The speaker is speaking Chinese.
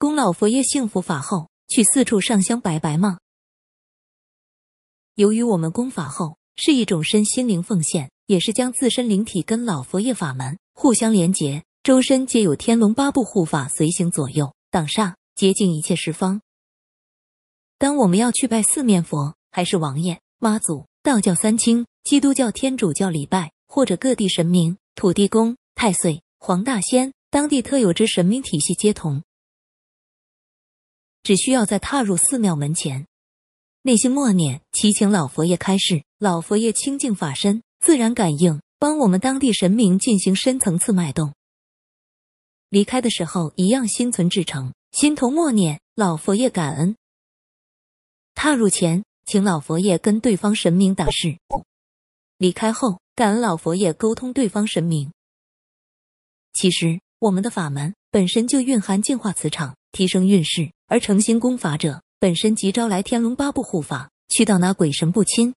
供老佛爷幸福法后，去四处上香拜拜吗？由于我们供法后是一种身心灵奉献，也是将自身灵体跟老佛爷法门互相连结，周身皆有天龙八部护法随行左右，挡煞，洁净一切十方。当我们要去拜四面佛，还是王爷、妈祖、道教三清、基督教、天主教礼拜，或者各地神明、土地公、太岁、黄大仙，当地特有之神明体系皆同。只需要在踏入寺庙门前，内心默念，祈请老佛爷开示。老佛爷清净法身，自然感应，帮我们当地神明进行深层次脉动。离开的时候，一样心存至诚，心头默念老佛爷感恩。踏入前，请老佛爷跟对方神明打示。离开后，感恩老佛爷沟通对方神明。其实，我们的法门本身就蕴含净化磁场、提升运势。而诚心功法者，本身即招来天龙八部护法，去到哪鬼神不侵，